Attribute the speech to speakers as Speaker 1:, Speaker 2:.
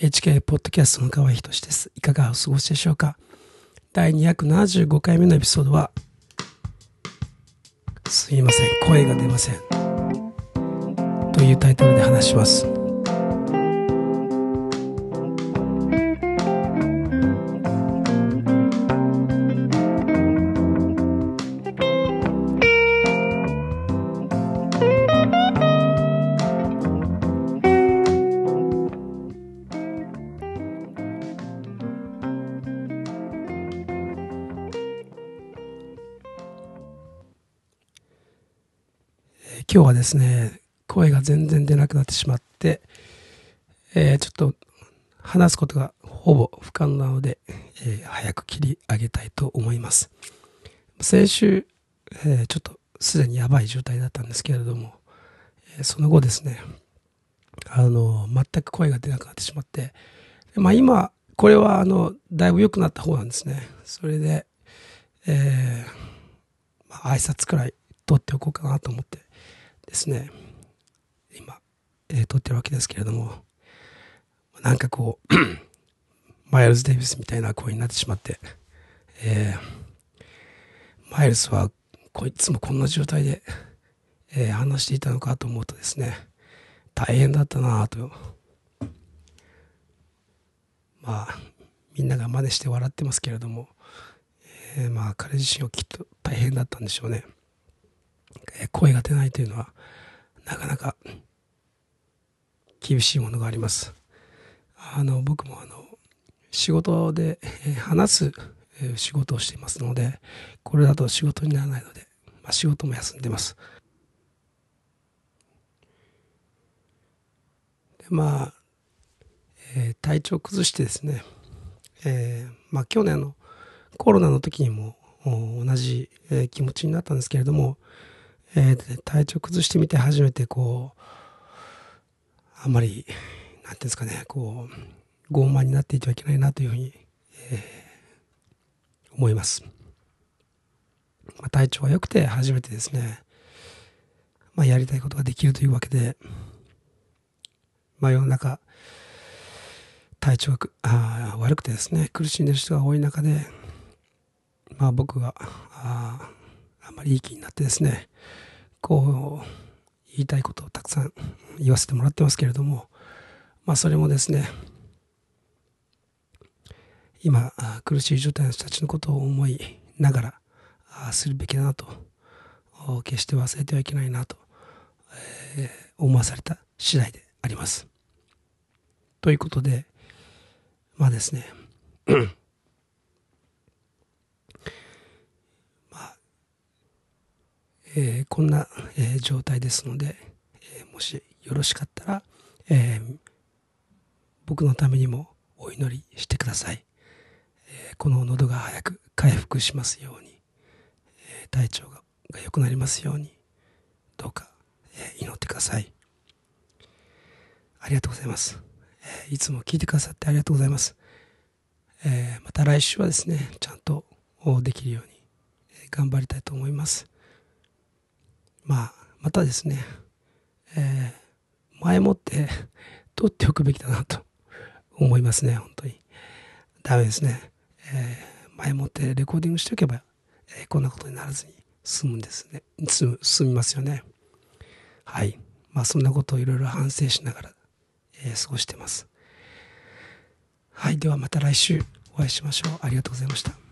Speaker 1: HK ポッドキャストの河合仁です。いかがお過ごしでしょうか？第275回目のエピソードは、すいません、声が出ません。というタイトルで話します。今日はですね、声が全然出なくなってしまって、えー、ちょっと話すことがほぼ不可能なので、えー、早く切り上げたいと思います。先週、えー、ちょっとすでにやばい状態だったんですけれども、えその後ですね、あの、全く声が出なくなってしまって、まあ今、これはあの、だいぶ良くなった方なんですね。それで、えー、まあ、挨拶くらい取っておこうかなと思ってですね、今、えー、撮ってるわけですけれども、なんかこう、マイルズ・デイビスみたいな声になってしまって、えー、マイルズはこいつもこんな状態で、えー、話していたのかと思うとですね、大変だったなぁと。まあ、みんなが真似して笑ってますけれども、えー、まあ彼自身はきっと大変だったんでしょうね。声が出ないというのはなかなか厳しいものがあります。あの僕もあの仕事で話す仕事をしていますのでこれだと仕事にならないので、まあ、仕事も休んでます。でまあ、えー、体調崩してですね、えー、まあ、去年のコロナの時にも同じ気持ちになったんですけれどもえー、体調崩してみて初めてこう、あんまり、なんていうんですかね、こう、傲慢になっていてはいけないなというふうに、えー、思います。まあ、体調が良くて初めてですね、まあ、やりたいことができるというわけで、まあ、世の中、体調があ悪くてですね、苦しんでる人が多い中で、まあ僕が、ああまりいい気になってですね、こう、言いたいことをたくさん言わせてもらってますけれども、まあそれもですね、今、苦しい状態の人たちのことを思いながら、するべきだなと、決して忘れてはいけないなと、え、思わされた次第であります。ということで、まあですね、えー、こんな、えー、状態ですので、えー、もしよろしかったら、え僕のためにもお祈りしてください、えこの喉が早く回復しますように、え体調がが良くなりますようにどうか、え祈ってください。ありがとうございます、えいつも聞いてくださってありがとうございます、えまた来週はですねちゃんとできるように頑張りたいと思います。まあ、またですね、えー、前もって取っておくべきだなと思いますね、本当に。ダメですね。えー、前もってレコーディングしておけば、えー、こんなことにならずに済むんですね。済済みますよね。はい。まあ、そんなことをいろいろ反省しながら、え、過ごしてます。はい。ではまた来週お会いしましょう。ありがとうございました。